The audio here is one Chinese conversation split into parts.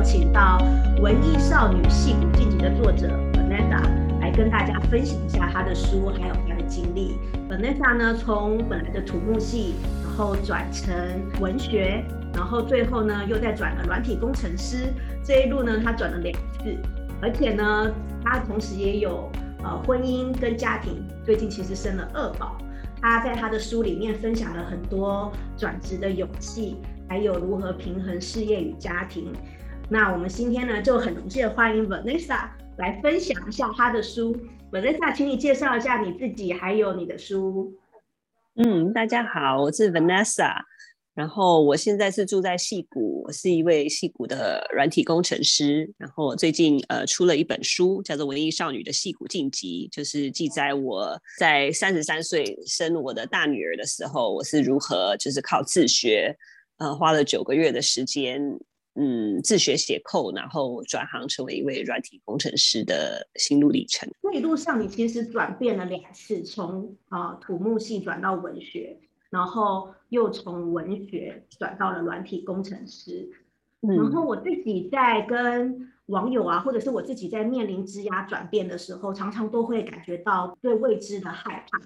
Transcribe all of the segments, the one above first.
邀请到文艺少女戏骨晋级的作者 Vanessa 来跟大家分享一下她的书还有她的经历。Vanessa 呢，从本来的土木系，然后转成文学，然后最后呢又再转了软体工程师。这一路呢，她转了两次，而且呢，她同时也有呃婚姻跟家庭，最近其实生了二宝。她在她的书里面分享了很多转职的勇气。还有如何平衡事业与家庭？那我们今天呢就很荣幸的欢迎 Vanessa 来分享一下她的书。Vanessa，请你介绍一下你自己，还有你的书。嗯，大家好，我是 Vanessa，然后我现在是住在矽谷，我是一位矽谷的软体工程师。然后我最近呃出了一本书，叫做《文艺少女的矽谷晋级》，就是记载我在三十三岁生我的大女儿的时候，我是如何就是靠自学。呃，花了九个月的时间，嗯，自学写 code，然后转行成为一位软体工程师的心路历程。那一路上，你其实转变了两次，从啊、呃、土木系转到文学，然后又从文学转到了软体工程师。嗯、然后我自己在跟网友啊，或者是我自己在面临职涯转变的时候，常常都会感觉到对未知的害怕，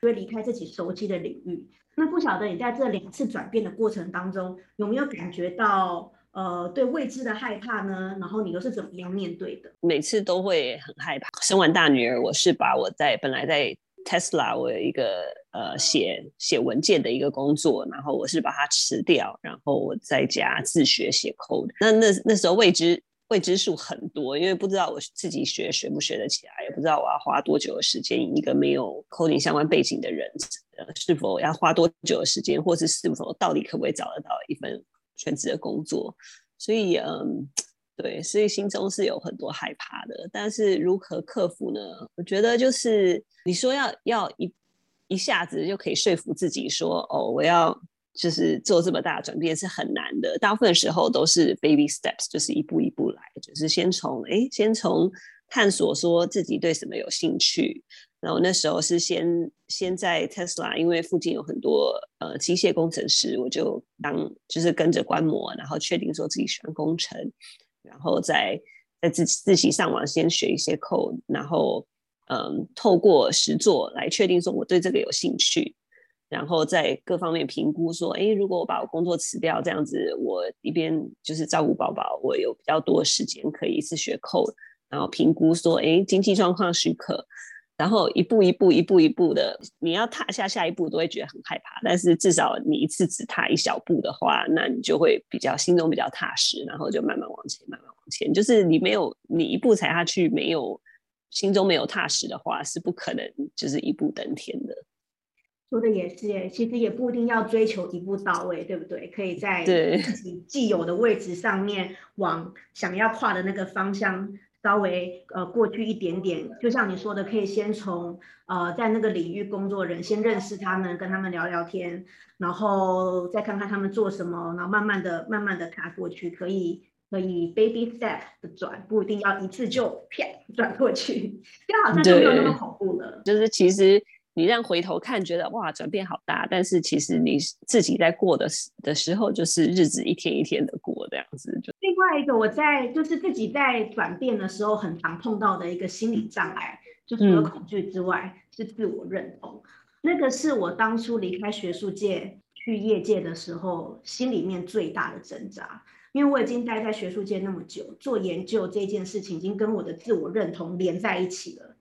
会离开自己熟悉的领域。那不晓得你在这两次转变的过程当中，有没有感觉到呃对未知的害怕呢？然后你又是怎么样面对的？每次都会很害怕。生完大女儿，我是把我在本来在 Tesla 我有一个呃写写文件的一个工作，然后我是把它辞掉，然后我在家自学写 code。那那那时候未知未知数很多，因为不知道我自己学学不学得起来，也不知道我要花多久的时间，一个没有 coding 相关背景的人。是否要花多久的时间，或是是否到底可不可以找得到一份全职的工作？所以，嗯，对，所以心中是有很多害怕的。但是如何克服呢？我觉得就是你说要要一一下子就可以说服自己说，哦，我要就是做这么大的转变是很难的。大部分时候都是 baby steps，就是一步一步来，就是先从哎，先从探索说自己对什么有兴趣。然后那时候是先先在 Tesla，因为附近有很多呃机械工程师，我就当就是跟着观摩，然后确定说自己喜欢工程，然后再在自自习上网先学一些 code，然后嗯透过实作来确定说我对这个有兴趣，然后在各方面评估说，哎，如果我把我工作辞掉，这样子我一边就是照顾宝宝，我有比较多时间可以一次学 code，然后评估说，哎，经济状况许可。然后一步一步、一步一步的，你要踏下下一步都会觉得很害怕。但是至少你一次只踏一小步的话，那你就会比较心中比较踏实，然后就慢慢往前，慢慢往前。就是你没有你一步踩下去，没有心中没有踏实的话，是不可能就是一步登天的。说的也是耶，其实也不一定要追求一步到位，对不对？可以在自己既有的位置上面往想要跨的那个方向。稍微呃过去一点点，就像你说的，可以先从呃在那个领域工作人先认识他们，跟他们聊聊天，然后再看看他们做什么，然后慢慢的、慢慢的踏过去，可以可以 baby step 的转，不一定要一次就 啪转过去，这样好像就没有那么恐怖了。就是其实你让回头看，觉得哇转变好大，但是其实你自己在过的时的时候，就是日子一天一天的过这样子就。另外一个我在就是自己在转变的时候很常碰到的一个心理障碍，就除了恐惧之外，嗯、是自我认同。那个是我当初离开学术界去业界的时候，心里面最大的挣扎。因为我已经待在学术界那么久，做研究这件事情已经跟我的自我认同连在一起了。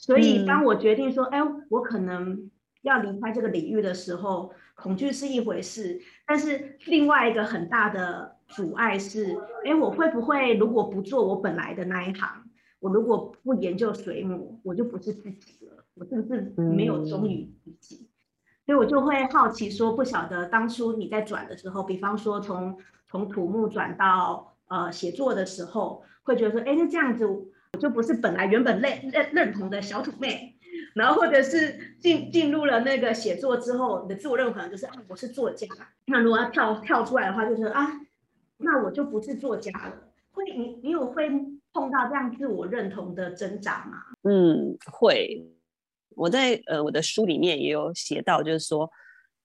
所以当我决定说，哎，我可能要离开这个领域的时候，恐惧是一回事，但是另外一个很大的。阻碍是，哎，我会不会如果不做我本来的那一行，我如果不研究水母，我就不是自己了，我是不是没有忠于自己？嗯、所以我就会好奇说，不晓得当初你在转的时候，比方说从从土木转到呃写作的时候，会觉得说，哎，那这样子我就不是本来原本认认认同的小土妹，然后或者是进进入了那个写作之后，你的自我认同可就是啊，我是作家。那如果要跳跳出来的话，就是啊。那我就不是作家了。会，你你有会碰到这样自我认同的挣扎吗？嗯，会。我在呃我的书里面也有写到，就是说，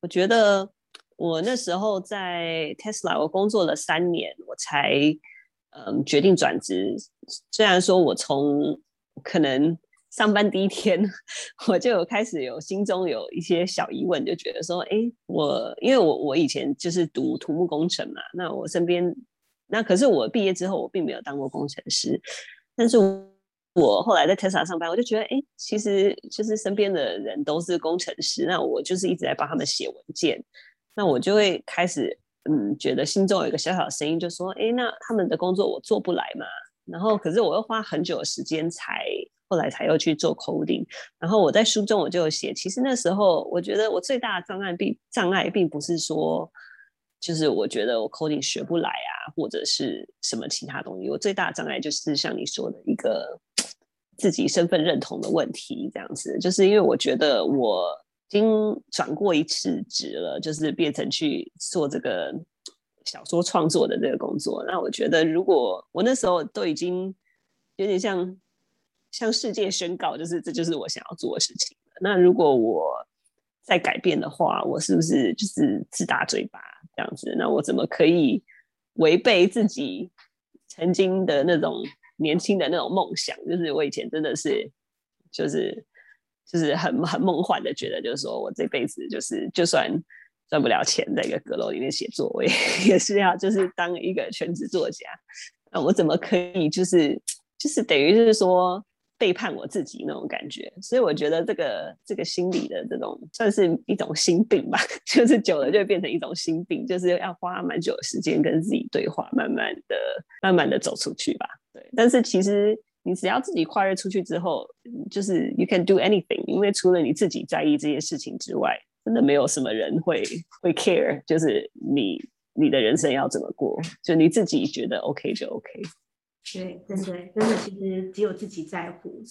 我觉得我那时候在 Tesla 我工作了三年，我才嗯决定转职。虽然说我从可能上班第一天，我就有开始有心中有一些小疑问，就觉得说，哎，我因为我我以前就是读土木工程嘛，那我身边那可是我毕业之后，我并没有当过工程师，但是我后来在 Tesla 上班，我就觉得，哎，其实就是身边的人都是工程师，那我就是一直在帮他们写文件，那我就会开始嗯，觉得心中有一个小小的声音，就说，哎，那他们的工作我做不来嘛，然后可是我又花很久的时间才。后来才又去做 coding，然后我在书中我就写，其实那时候我觉得我最大的障碍并障碍并不是说，就是我觉得我 coding 学不来啊，或者是什么其他东西，我最大的障碍就是像你说的一个自己身份认同的问题，这样子，就是因为我觉得我经转过一次职了，就是变成去做这个小说创作的这个工作，那我觉得如果我那时候都已经有点像。向世界宣告，就是这就是我想要做的事情。那如果我再改变的话，我是不是就是自打嘴巴这样子？那我怎么可以违背自己曾经的那种年轻的那种梦想？就是我以前真的是，就是就是很 很梦幻的，觉得就是说我这辈子就是就算赚不了钱，在一个阁楼里面写作，我也 也是要就是当一个全职作家。那我怎么可以就是就是等于就是说？背叛我自己那种感觉，所以我觉得这个这个心理的这种算是一种心病吧，就是久了就会变成一种心病，就是要花蛮久的时间跟自己对话，慢慢的、慢慢的走出去吧。对，但是其实你只要自己跨越出去之后，就是 you can do anything，因为除了你自己在意这些事情之外，真的没有什么人会会 care，就是你你的人生要怎么过，就你自己觉得 OK 就 OK。对，真的，真的，其实只有自己在乎。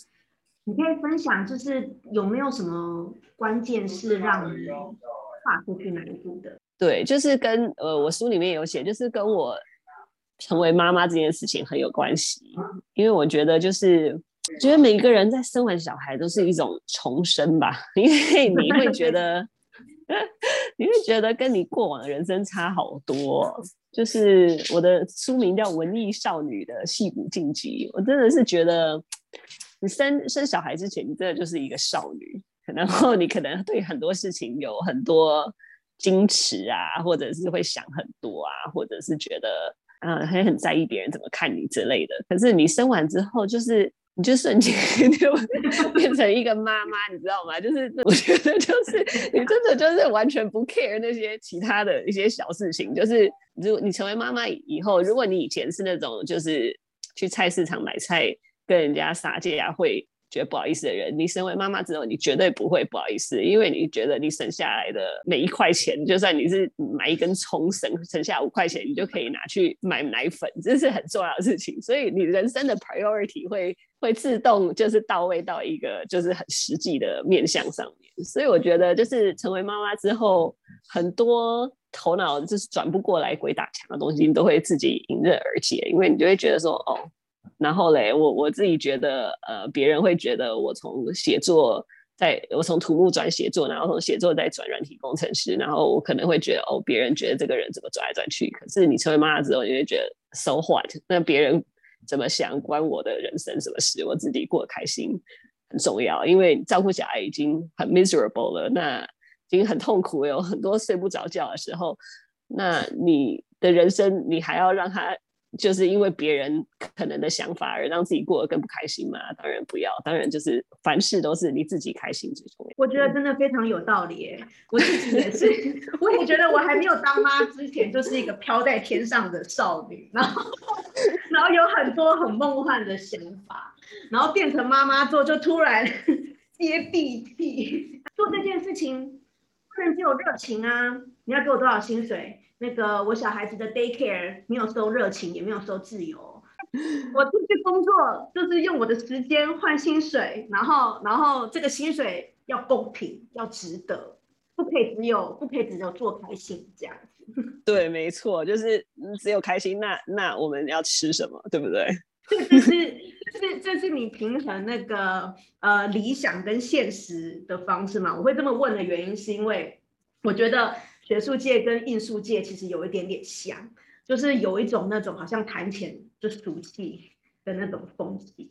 你可以分享，就是有没有什么关键是让你跨出去那一步的？对，就是跟呃，我书里面有写，就是跟我成为妈妈这件事情很有关系。因为我觉得，就是觉得每个人在生完小孩都是一种重生吧，因为你会觉得，你会觉得跟你过往的人生差好多。就是我的书名叫《文艺少女的戏骨晋级》，我真的是觉得，你生生小孩之前，你真的就是一个少女，然后你可能对很多事情有很多矜持啊，或者是会想很多啊，或者是觉得，嗯，还很在意别人怎么看你之类的。可是你生完之后，就是。你就瞬间 就变成一个妈妈，你知道吗？就是我觉得，就是你真的就是完全不 care 那些其他的一些小事情。就是如你成为妈妈以后，如果你以前是那种就是去菜市场买菜跟人家杀价会。觉得不好意思的人，你身为妈妈之后，你绝对不会不好意思，因为你觉得你省下来的每一块钱，就算你是买一根葱省省下五块钱，你就可以拿去买奶粉，这是很重要的事情。所以你人生的 priority 会会自动就是到位到一个就是很实际的面向上面。所以我觉得就是成为妈妈之后，很多头脑就是转不过来鬼打墙的东西，你都会自己迎刃而解，因为你就会觉得说哦。然后嘞，我我自己觉得，呃，别人会觉得我从写作，在我从土木转写作，然后从写作再转软体工程师，然后我可能会觉得，哦，别人觉得这个人怎么转来转去？可是你成为妈妈之后，你会觉得 so what？那别人怎么想，关我的人生什么事？我自己过得开心很重要，因为照顾小孩已经很 miserable 了，那已经很痛苦，有很多睡不着觉的时候，那你的人生，你还要让他。就是因为别人可能的想法而让自己过得更不开心嘛？当然不要，当然就是凡事都是你自己开心最重要。我觉得真的非常有道理耶，我自己也是，我也觉得我还没有当妈之前就是一个飘在天上的少女，然后然后有很多很梦幻的想法，然后变成妈妈之后就突然 接地气，做这件事情不能只有热情啊！你要给我多少薪水？那个我小孩子的 daycare 没有收热情，也没有收自由。我出去工作就是用我的时间换薪水，然后然后这个薪水要公平，要值得，不可以只有不可以只有做开心这样子。对，没错，就是只有开心，那那我们要吃什么，对不对？这是这是这是你平衡那个呃理想跟现实的方式嘛？我会这么问的原因是因为我觉得。学术界跟艺术界其实有一点点像，就是有一种那种好像谈钱就俗气的那种风气。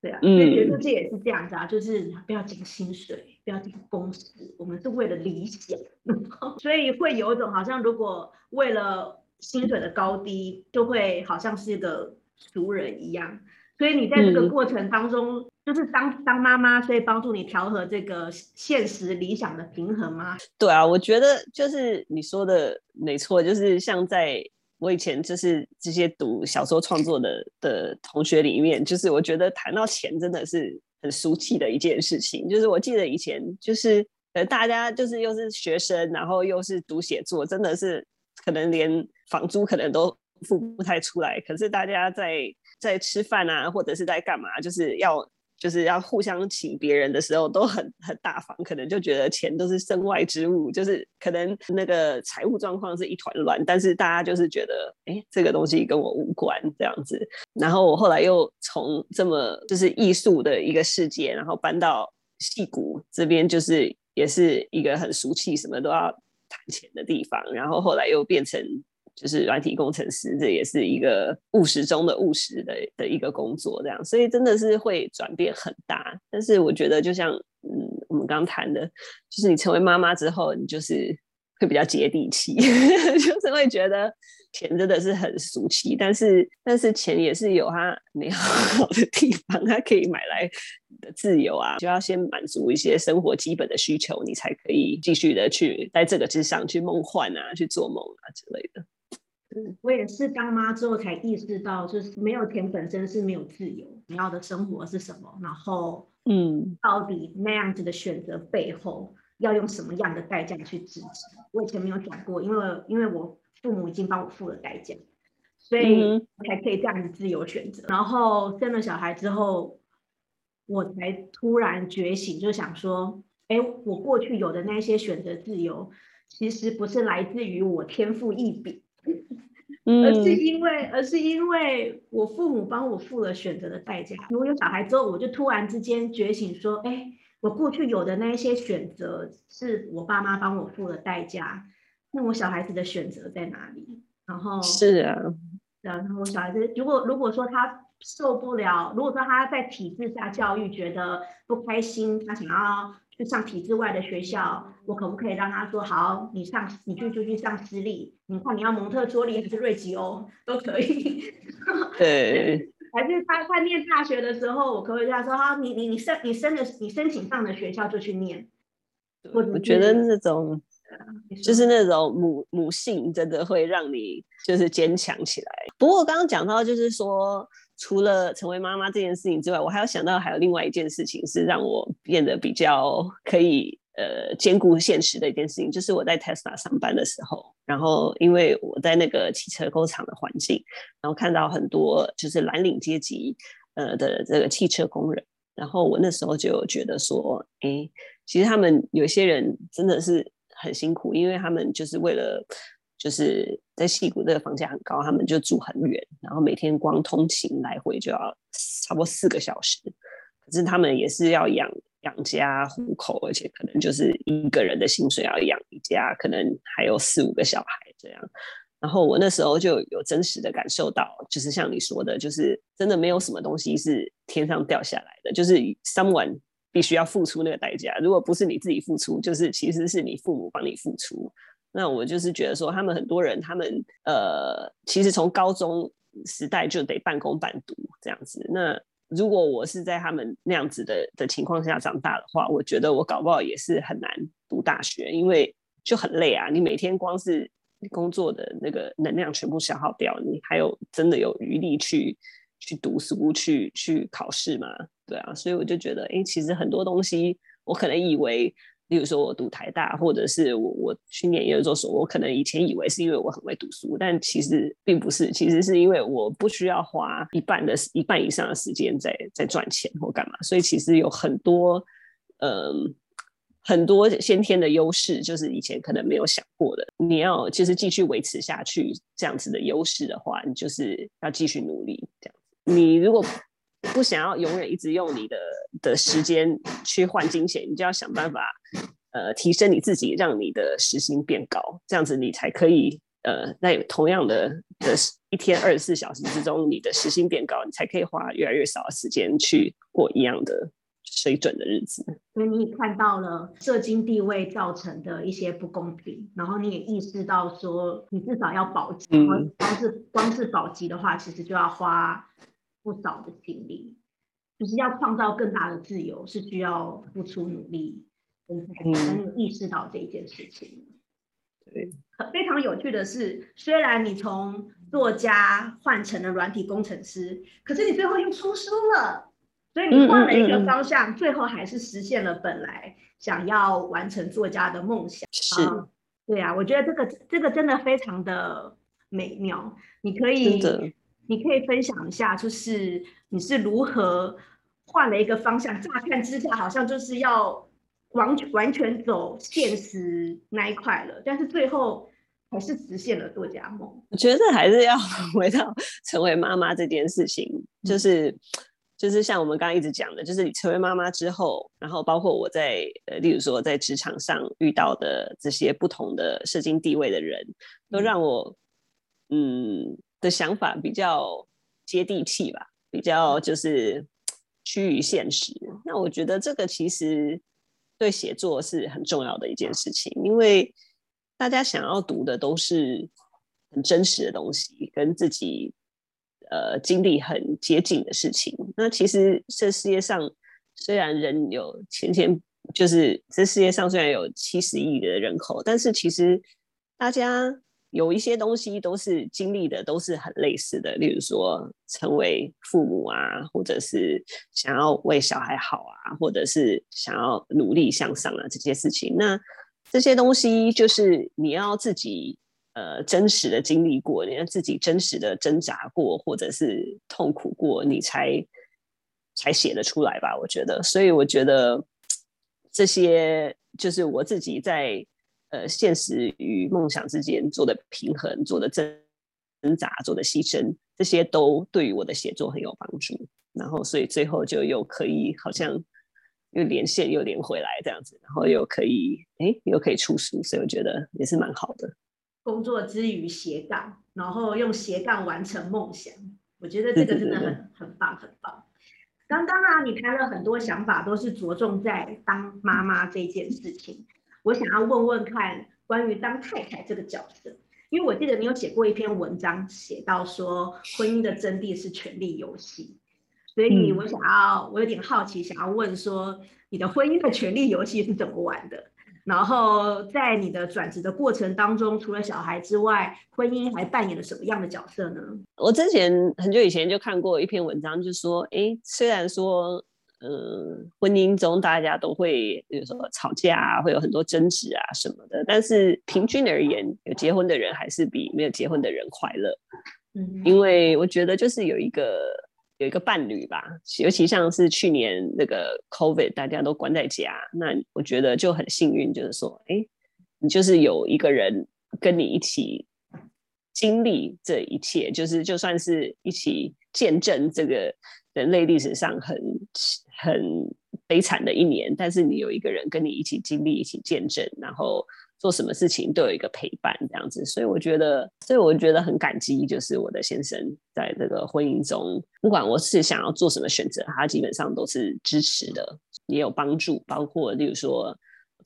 对啊，所以学术界也是这样子啊，就是不要讲薪水，不要讲公司，我们是为了理想，所以会有一种好像如果为了薪水的高低，就会好像是一个俗人一样。所以你在这个过程当中，嗯、就是当当妈妈，所以帮助你调和这个现实理想的平衡吗？对啊，我觉得就是你说的没错，就是像在。我以前就是这些读小说创作的的同学里面，就是我觉得谈到钱真的是很俗气的一件事情。就是我记得以前就是呃大家就是又是学生，然后又是读写作，真的是可能连房租可能都付不太出来。可是大家在在吃饭啊，或者是在干嘛，就是要。就是要互相请别人的时候都很很大方，可能就觉得钱都是身外之物，就是可能那个财务状况是一团乱，但是大家就是觉得，哎，这个东西跟我无关这样子。然后我后来又从这么就是艺术的一个世界，然后搬到戏谷这边，就是也是一个很俗气，什么都要谈钱的地方。然后后来又变成。就是软体工程师，这也是一个务实中的务实的的一个工作，这样，所以真的是会转变很大。但是我觉得，就像嗯，我们刚谈的，就是你成为妈妈之后，你就是会比较接地气，就是会觉得钱真的是很俗气，但是但是钱也是有它美 好的地方，它可以买来的自由啊，就要先满足一些生活基本的需求，你才可以继续的去在这个之上去梦幻啊，去做梦啊之类的。我也是当妈之后才意识到，就是没有钱本身是没有自由。你要的生活是什么？然后，嗯，到底那样子的选择背后要用什么样的代价去支持？我以前没有讲过，因为因为我父母已经帮我付了代价，所以我才可以这样子自由选择。然后生了小孩之后，我才突然觉醒，就想说，哎，我过去有的那些选择自由，其实不是来自于我天赋异禀。而是因为，而是因为我父母帮我付了选择的代价。如果有小孩之后，我就突然之间觉醒，说：“哎，我过去有的那一些选择，是我爸妈帮我付了代价。那我小孩子的选择在哪里？”然后是啊，然后我小孩子，如果如果说他受不了，如果说他在体制下教育觉得不开心，他想要。就上体制外的学校，我可不可以让他说好？你上，你就就去上私立，你看你要蒙特梭利还是瑞吉欧都可以。对。还是他他念大学的时候，我可不可以跟他说好？你你你申你申的你申请上的学校就去念。我我觉得那种就是那种母母性真的会让你就是坚强起来。不过我刚刚讲到就是说。除了成为妈妈这件事情之外，我还有想到还有另外一件事情是让我变得比较可以呃兼顾现实的一件事情，就是我在 Tesla 上班的时候，然后因为我在那个汽车工厂的环境，然后看到很多就是蓝领阶级呃的这个汽车工人，然后我那时候就觉得说，哎，其实他们有些人真的是很辛苦，因为他们就是为了。就是在矽谷，这个房价很高，他们就住很远，然后每天光通勤来回就要差不多四个小时。可是他们也是要养养家糊口，而且可能就是一个人的薪水要养一家，可能还有四五个小孩这样。然后我那时候就有真实的感受到，就是像你说的，就是真的没有什么东西是天上掉下来的，就是 someone 必须要付出那个代价。如果不是你自己付出，就是其实是你父母帮你付出。那我就是觉得说，他们很多人，他们呃，其实从高中时代就得半工半读这样子。那如果我是在他们那样子的的情况下长大的话，我觉得我搞不好也是很难读大学，因为就很累啊。你每天光是工作的那个能量全部消耗掉，你还有真的有余力去去读书、去去考试吗？对啊，所以我就觉得，哎，其实很多东西我可能以为。例如说，我读台大，或者是我我去念研究所，我可能以前以为是因为我很会读书，但其实并不是，其实是因为我不需要花一半的一半以上的时间在在赚钱或干嘛，所以其实有很多嗯很多先天的优势，就是以前可能没有想过的。你要就是继续维持下去这样子的优势的话，你就是要继续努力这样子。你如果不想要永远一直用你的的时间去换金钱，你就要想办法，呃，提升你自己，让你的时薪变高，这样子你才可以呃，在同样的的一天二十四小时之中，你的时薪变高，你才可以花越来越少的时间去过一样的水准的日子。所以你也看到了社经地位造成的一些不公平，然后你也意识到说，你至少要保级，光是光是保级的话，其实就要花不少的精力，就是要创造更大的自由，是需要付出努力，嗯，才能意识到这一件事情。对。非常有趣的是，虽然你从作家换成了软体工程师，可是你最后又出书了，所以你换了一个方向，嗯嗯嗯，最后还是实现了本来想要完成作家的梦想。是，啊对啊，我觉得这个这个真的非常的美妙。你可以，你可以分享一下，就是你是如何换了一个方向？乍看之下，好像就是要完完全走现实那一块了，但是最后。还是实现了作家梦。我觉得还是要 回到成为妈妈这件事情，就是就是像我们刚刚一直讲的，就是你成为妈妈之后，然后包括我在呃，例如说在职场上遇到的这些不同的社经地位的人，都让我嗯的想法比较接地气吧，比较就是趋于现实。那我觉得这个其实对写作是很重要的一件事情，因为。大家想要读的都是很真实的东西，跟自己呃经历很接近的事情。那其实这世界上虽然人有千千，就是这世界上虽然有七十亿的人口，但是其实大家有一些东西都是经历的，都是很类似的。例如说，成为父母啊，或者是想要为小孩好啊，或者是想要努力向上啊，这些事情。那这些东西就是你要自己呃真实的经历过，你要自己真实的挣扎过，或者是痛苦过，你才才写得出来吧？我觉得，所以我觉得这些就是我自己在呃现实与梦想之间做的平衡、做的挣扎、做的牺牲，这些都对于我的写作很有帮助。然后，所以最后就又可以好像。又连线又连回来这样子，然后又可以哎，又可以出书，所以我觉得也是蛮好的。工作之余斜杠，然后用斜杠完成梦想，我觉得这个真的很很棒很棒。刚刚啊，你谈了很多想法，都是着重在当妈妈这件事情。我想要问问看，关于当太太这个角色，因为我记得你有写过一篇文章，写到说婚姻的真谛是权力游戏。所以我想要，我有点好奇，想要问说，你的婚姻的权力游戏是怎么玩的？然后在你的转职的过程当中，除了小孩之外，婚姻还扮演了什么样的角色呢？我之前很久以前就看过一篇文章，就说，哎，虽然说，嗯，婚姻中大家都会，比如说吵架啊，会有很多争执啊什么的，但是平均而言，有结婚的人还是比没有结婚的人快乐。嗯，因为我觉得就是有一个。有一个伴侣吧，尤其像是去年那个 COVID，大家都关在家，那我觉得就很幸运，就是说，哎，你就是有一个人跟你一起经历这一切，就是就算是一起见证这个人类历史上很很悲惨的一年，但是你有一个人跟你一起经历、一起见证，然后。做什么事情都有一个陪伴这样子，所以我觉得，所以我觉得很感激，就是我的先生在这个婚姻中，不管我是想要做什么选择，他基本上都是支持的，也有帮助。包括例如说，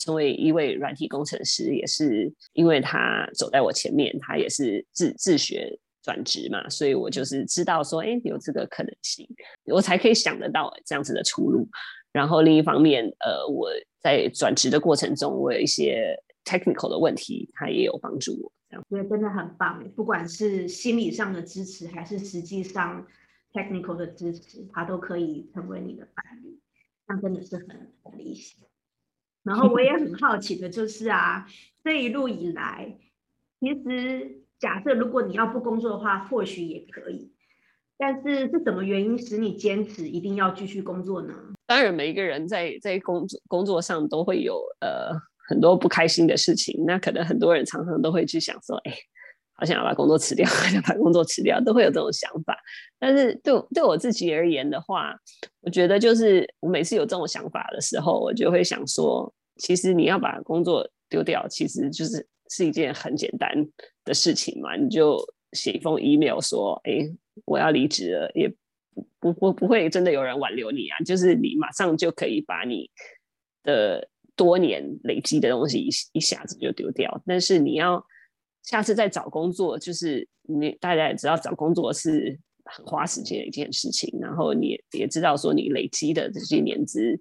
成为一位软体工程师，也是因为他走在我前面，他也是自自学转职嘛，所以我就是知道说，哎，有这个可能性，我才可以想得到这样子的出路。然后另一方面，呃，我在转职的过程中，我有一些。technical 的问题，他也有帮助我，这样所以真的很棒。不管是心理上的支持，还是实际上 technical 的支持，他都可以成为你的伴侣，那真的是很很理想。然后我也很好奇的就是啊，这一路以来，其实假设如果你要不工作的话，或许也可以。但是是什么原因使你坚持一定要继续工作呢？当然，每一个人在在工作工作上都会有呃。很多不开心的事情，那可能很多人常常都会去想说，哎，好想要把工作辞掉，好想把工作辞掉，都会有这种想法。但是对对我自己而言的话，我觉得就是我每次有这种想法的时候，我就会想说，其实你要把工作丢掉，其实就是是一件很简单的事情嘛，你就写一封 email 说，哎，我要离职了，也不不不会真的有人挽留你啊，就是你马上就可以把你的多年累积的东西一一下子就丢掉。但是你要下次再找工作，就是你大家也知道找工作是很花时间的一件事情，然后你也也知道说你累积的这些年资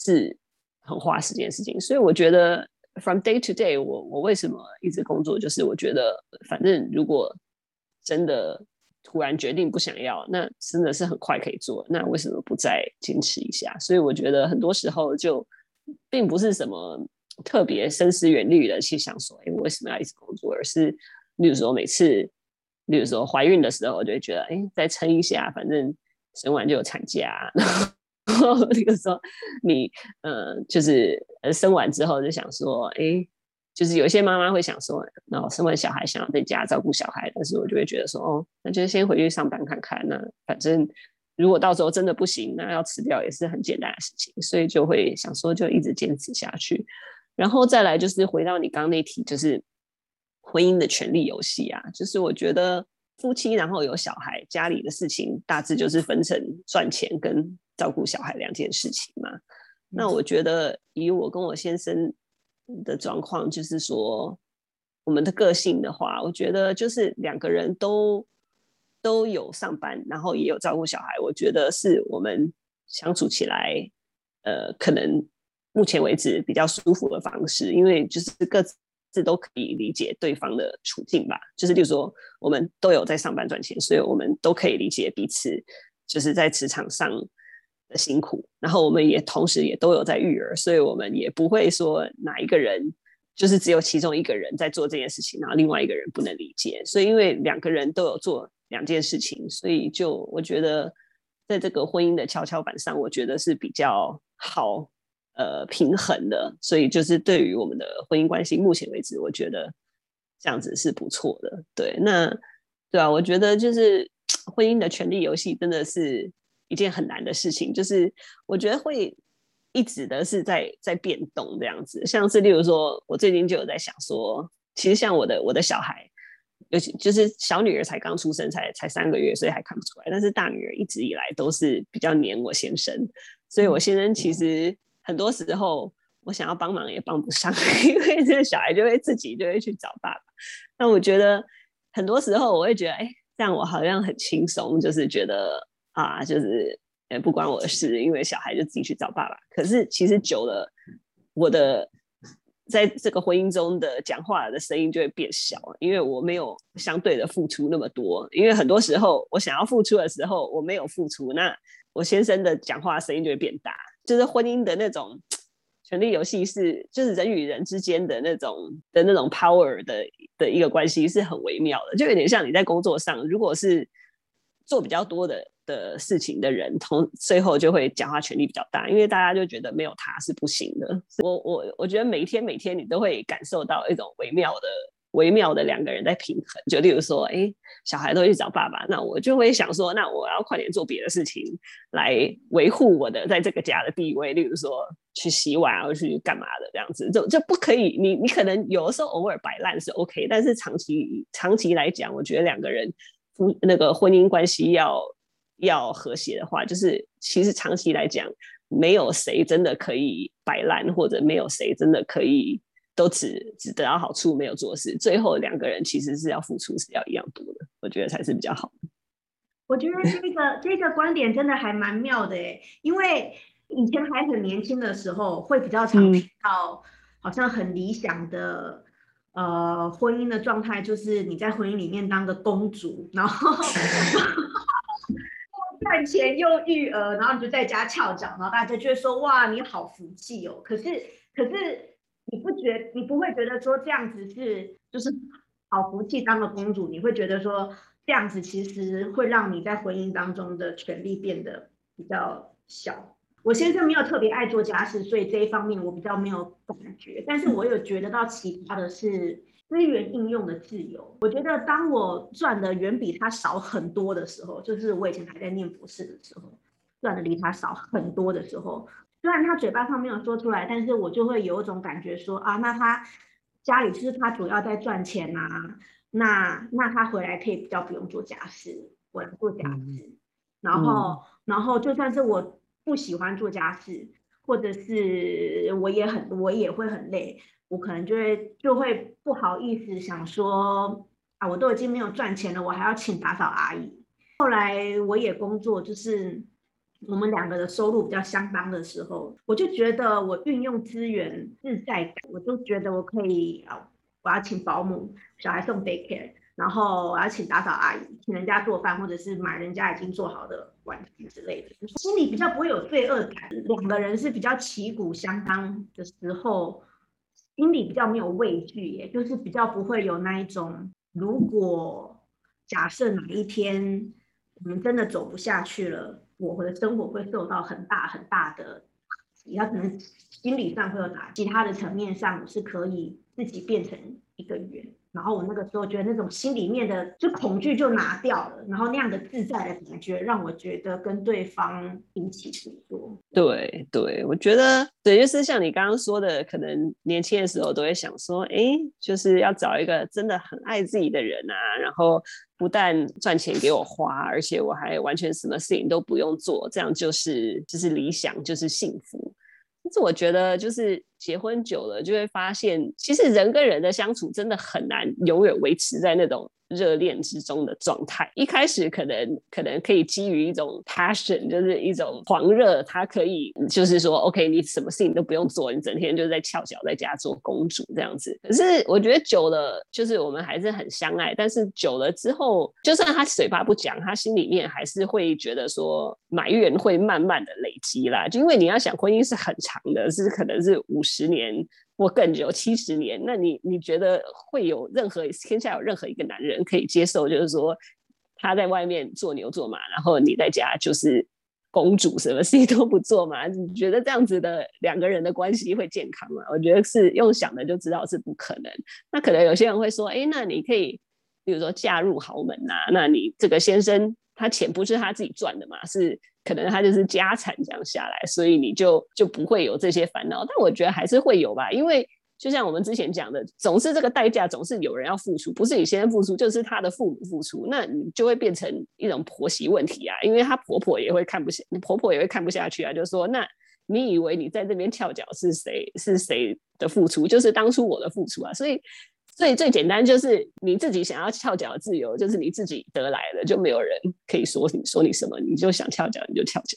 是很花时间的事情，所以我觉得。From day to day，我我为什么一直工作？就是我觉得，反正如果真的突然决定不想要，那真的是很快可以做。那为什么不再坚持一下？所以我觉得很多时候就并不是什么特别深思远虑的去想说，哎，为什么要一直工作？而是，例如说每次，例如说怀孕的时候，我就会觉得，哎，再撑一下，反正生完就有产假。然 后那个时候，你呃，就是呃，生完之后就想说，哎，就是有些妈妈会想说，然后生完小孩想要在家照顾小孩，但是我就会觉得说，哦，那就先回去上班看看。那反正如果到时候真的不行，那要辞掉也是很简单的事情，所以就会想说，就一直坚持下去。然后再来就是回到你刚刚那题，就是婚姻的权力游戏啊，就是我觉得夫妻然后有小孩，家里的事情大致就是分成赚钱跟。照顾小孩两件事情嘛，那我觉得以我跟我先生的状况，就是说我们的个性的话，我觉得就是两个人都都有上班，然后也有照顾小孩，我觉得是我们相处起来，呃，可能目前为止比较舒服的方式，因为就是各自都可以理解对方的处境吧，就是例如说我们都有在上班赚钱，所以我们都可以理解彼此，就是在职场上。的辛苦，然后我们也同时也都有在育儿，所以我们也不会说哪一个人就是只有其中一个人在做这件事情，然后另外一个人不能理解。所以因为两个人都有做两件事情，所以就我觉得在这个婚姻的跷跷板上，我觉得是比较好呃平衡的。所以就是对于我们的婚姻关系，目前为止，我觉得这样子是不错的。对，那对啊，我觉得就是 婚姻的权力游戏真的是。一件很难的事情，就是我觉得会一直的是在在变动这样子，像是例如说，我最近就有在想说，其实像我的我的小孩，尤其就是小女儿才刚出生，才才三个月，所以还看不出来，但是大女儿一直以来都是比较黏我先生，所以我先生其实很多时候我想要帮忙也帮不上，因为这个小孩就会自己就会去找爸爸。那我觉得很多时候我会觉得，哎，这样我好像很轻松，就是觉得。啊，就是也，不关我的事，因为小孩就自己去找爸爸。可是其实久了，我的在这个婚姻中的讲话的声音就会变小，因为我没有相对的付出那么多。因为很多时候我想要付出的时候，我没有付出，那我先生的讲话声音就会变大。就是婚姻的那种权力游戏是，就是人与人之间的那种的那种 power 的的一个关系是很微妙的，就有点像你在工作上，如果是做比较多的。的事情的人，同最后就会讲话权力比较大，因为大家就觉得没有他是不行的。我我我觉得每一天每天你都会感受到一种微妙的微妙的两个人在平衡。就例如说，哎，小孩都去找爸爸，那我就会想说，那我要快点做别的事情来维护我的在这个家的地位。例如说，去洗碗或去干嘛的这样子，就就不可以。你你可能有的时候偶尔摆烂是 OK，但是长期长期来讲，我觉得两个人夫那个婚姻关系要。要和谐的话，就是其实长期来讲，没有谁真的可以摆烂，或者没有谁真的可以都只只得到好处，没有做事。最后两个人其实是要付出是要一样多的，我觉得才是比较好的。我觉得这个这个观点真的还蛮妙的诶，因为以前还很年轻的时候，会比较常听到好像很理想的、嗯、呃婚姻的状态，就是你在婚姻里面当个公主，然后。赚钱又育儿，然后你就在家翘脚，然后大家就会说哇，你好福气哦。可是可是你不觉你不会觉得说这样子是就是好福气当了公主，你会觉得说这样子其实会让你在婚姻当中的权力变得比较小。我先生没有特别爱做家事，所以这一方面我比较没有感觉，但是我有觉得到其他的是。资源应用的自由，我觉得当我赚的远比他少很多的时候，就是我以前还在念博士的时候，赚的离他少很多的时候，虽然他嘴巴上没有说出来，但是我就会有一种感觉说啊，那他家里就是他主要在赚钱呐、啊，那那他回来可以比较不用做家事，我来做家事，嗯、然后、嗯、然后就算是我不喜欢做家事，或者是我也很我也会很累，我可能就会就会不好意思想说啊，我都已经没有赚钱了，我还要请打扫阿姨。后来我也工作，就是。我们两个的收入比较相当的时候，我就觉得我运用资源自在感，我就觉得我可以啊，我要请保姆，小孩送 daycare，然后我要请打扫阿姨，请人家做饭，或者是买人家已经做好的玩具之类的，心里比较不会有罪恶感。两个人是比较旗鼓相当的时候，心里比较没有畏惧，也就是比较不会有那一种，如果假设哪一天我们真的走不下去了。我们的生活会受到很大很大的打击，他可能心理上会有打，其他的层面上是可以自己变成一个圆。然后我那个时候觉得那种心里面的就恐惧就拿掉了，然后那样的自在的感觉让我觉得跟对方一起去做。对对，我觉得对，就是像你刚刚说的，可能年轻的时候都会想说，哎，就是要找一个真的很爱自己的人啊，然后不但赚钱给我花，而且我还完全什么事情都不用做，这样就是就是理想，就是幸福。但是我觉得，就是结婚久了，就会发现，其实人跟人的相处真的很难永远维持在那种。热恋之中的状态，一开始可能可能可以基于一种 passion，就是一种狂热，他可以就是说，OK，你什么事情都不用做，你整天就在翘脚在家做公主这样子。可是我觉得久了，就是我们还是很相爱，但是久了之后，就算他嘴巴不讲，他心里面还是会觉得说埋怨会慢慢的累积啦。就因为你要想，婚姻是很长的，是可能是五十年。或更久七十年，那你你觉得会有任何天下有任何一个男人可以接受，就是说他在外面做牛做马，然后你在家就是公主，什么 事情都不做嘛？你觉得这样子的两个人的关系会健康吗？我觉得是用想的就知道是不可能。那可能有些人会说，哎，那你可以比如说嫁入豪门呐、那你这个先生他钱不是他自己赚的嘛？是。可能他就是家产这样下来，所以你就就不会有这些烦恼。但我觉得还是会有吧，因为就像我们之前讲的，总是这个代价总是有人要付出，不是你先付出，就是他的父母付出，那你就会变成一种婆媳问题啊。因为他婆婆也会看不下，你婆婆也会看不下去啊，就说那你以为你在这边跳脚是谁是谁的付出，就是当初我的付出啊，所以。所以最简单就是你自己想要翘脚的自由，就是你自己得来的，就没有人可以说你说你什么，你就想翘脚你就翘脚。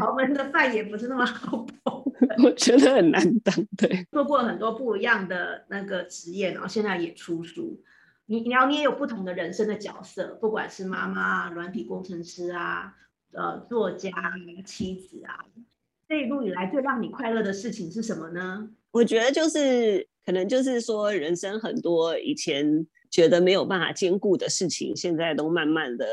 豪门的饭也不是那么好 捧，我觉得很难当。对，做过很多不一样的那个职业，然后现在也出书。你你要你也有不同的人生的角色，不管是妈妈、软体工程师啊、呃作家、妻子啊，这一路以来最让你快乐的事情是什么呢？我觉得就是。可能就是说，人生很多以前觉得没有办法兼顾的事情，现在都慢慢的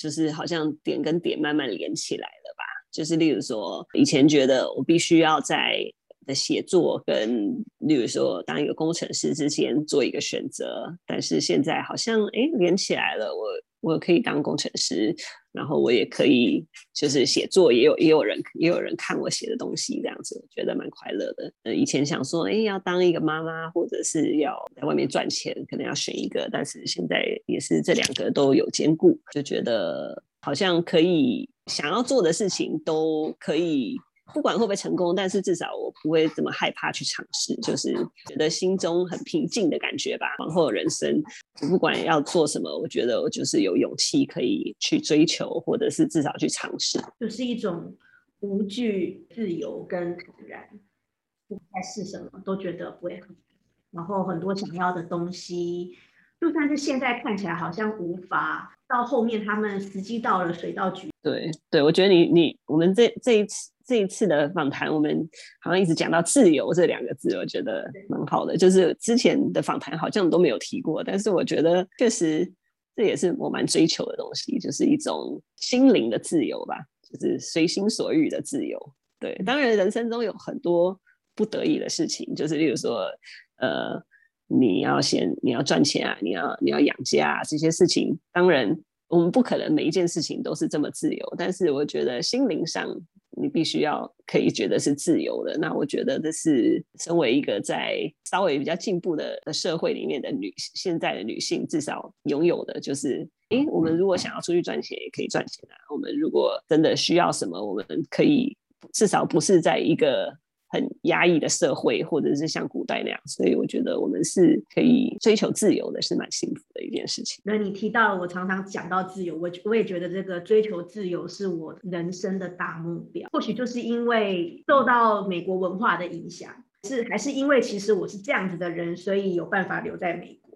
就是好像点跟点慢慢连起来了吧。就是例如说，以前觉得我必须要在的写作跟例如说当一个工程师之间做一个选择，但是现在好像哎连起来了，我。我可以当工程师，然后我也可以就是写作，也有也有人也有人看我写的东西，这样子觉得蛮快乐的。呃，以前想说，哎，要当一个妈妈，或者是要在外面赚钱，可能要选一个，但是现在也是这两个都有兼顾，就觉得好像可以想要做的事情都可以。不管会不会成功，但是至少我不会这么害怕去尝试，就是觉得心中很平静的感觉吧。往后的人生，我不管要做什么，我觉得我就是有勇气可以去追求，或者是至少去尝试，就是一种无惧、自由跟坦然，不管是什么都觉得不会很，然后很多想要的东西，就算是现在看起来好像无法，到后面他们时机到了，水到渠。对对，我觉得你你我们这这一次。这一次的访谈，我们好像一直讲到自由这两个字，我觉得蛮好的。就是之前的访谈好像都没有提过，但是我觉得确实这也是我蛮追求的东西，就是一种心灵的自由吧，就是随心所欲的自由。对，当然人生中有很多不得已的事情，就是例如说，呃，你要先你要赚钱啊，你要你要养家啊，这些事情，当然我们不可能每一件事情都是这么自由，但是我觉得心灵上。你必须要可以觉得是自由的。那我觉得这是身为一个在稍微比较进步的的社会里面的女现在的女性至少拥有的，就是诶，我们如果想要出去赚钱，也可以赚钱啊。我们如果真的需要什么，我们可以至少不是在一个。很压抑的社会，或者是像古代那样，所以我觉得我们是可以追求自由的，是蛮幸福的一件事情。那你提到了，我常常讲到自由，我我也觉得这个追求自由是我人生的大目标。或许就是因为受到美国文化的影响，是还是因为其实我是这样子的人，所以有办法留在美国。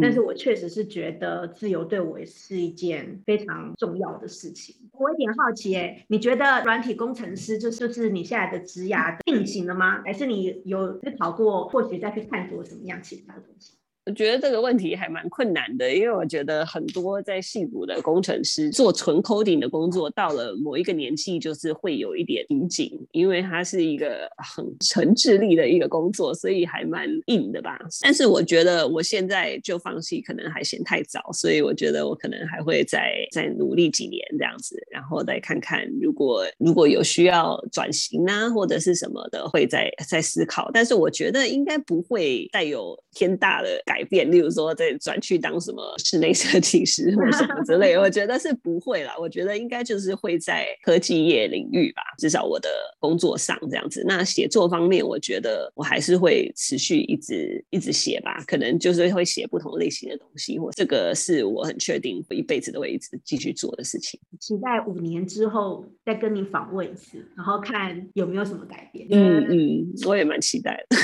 但是我确实是觉得自由对我也是一件非常重要的事情。我有点好奇，哎，你觉得软体工程师就就是你现在的职涯定型了吗？还是你有思考过，或许再去探索什么样其他的东西？我觉得这个问题还蛮困难的，因为我觉得很多在矽谷的工程师做纯 coding 的工作，到了某一个年纪，就是会有一点瓶颈，因为它是一个很纯智力的一个工作，所以还蛮硬的吧。但是我觉得我现在就放弃，可能还嫌太早，所以我觉得我可能还会再再努力几年这样子，然后再看看如果如果有需要转型啊或者是什么的，会再再思考。但是我觉得应该不会再有天大的。改变，例如说再转去当什么室内设计师或什么之类，我觉得是不会啦。我觉得应该就是会在科技业领域吧，至少我的工作上这样子。那写作方面，我觉得我还是会持续一直一直写吧，可能就是会写不同类型的东西。或这个是我很确定我一辈子都会一直继续做的事情。期待五年之后再跟你访问一次，然后看有没有什么改变。嗯嗯，我也蛮期待的。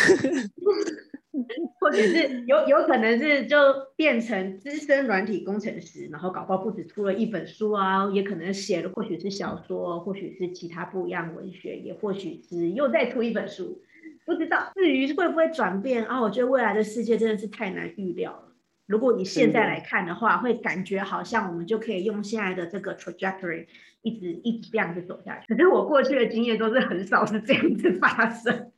或者是有有可能是就变成资深软体工程师，然后搞不好不止出了一本书啊，也可能写了或许是小说，或许是其他不一样文学，也或许是又再出一本书，不知道。至于会不会转变啊，我觉得未来的世界真的是太难预料了。如果你现在来看的话，会感觉好像我们就可以用现在的这个 trajectory 一直一直这样子走下去。可是我过去的经验都是很少是这样子发生。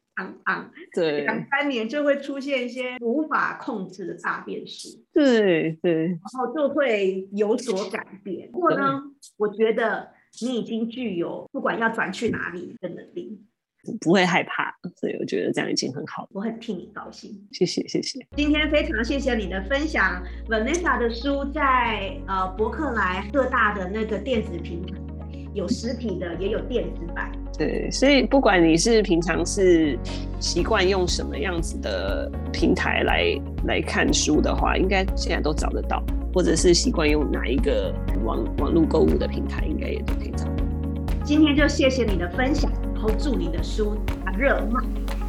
对，两三年就会出现一些无法控制的大变数，对对，然后就会有所改变。不过呢，我觉得你已经具有不管要转去哪里的能力，不会害怕，所以我觉得这样已经很好。我很替你高兴，谢谢谢谢。今天非常谢谢你的分享，Vanessa 的书在呃博客来各大的那个电子平台。有实体的，也有电子版。对，所以不管你是平常是习惯用什么样子的平台来来看书的话，应该现在都找得到；或者是习惯用哪一个网网络购物的平台，应该也都可以找到。今天就谢谢你的分享，然后祝你的书热卖，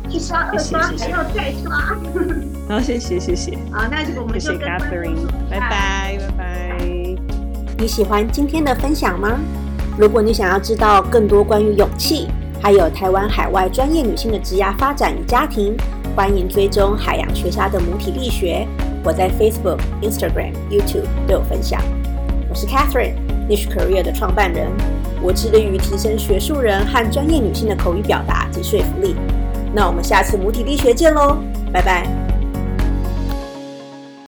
一刷二刷还要再刷。好，谢谢谢谢。好，那我们就跟谢谢 Catherine，拜拜拜拜。你喜欢今天的分享吗？如果你想要知道更多关于勇气，还有台湾海外专业女性的职涯发展与家庭，欢迎追踪海洋学家的母体力学。我在 Facebook、Instagram、YouTube 都有分享。我是 Catherine，Niche Career 的创办人。我致力于提升学术人和专业女性的口语表达及说服力。那我们下次母体力学见喽，拜拜。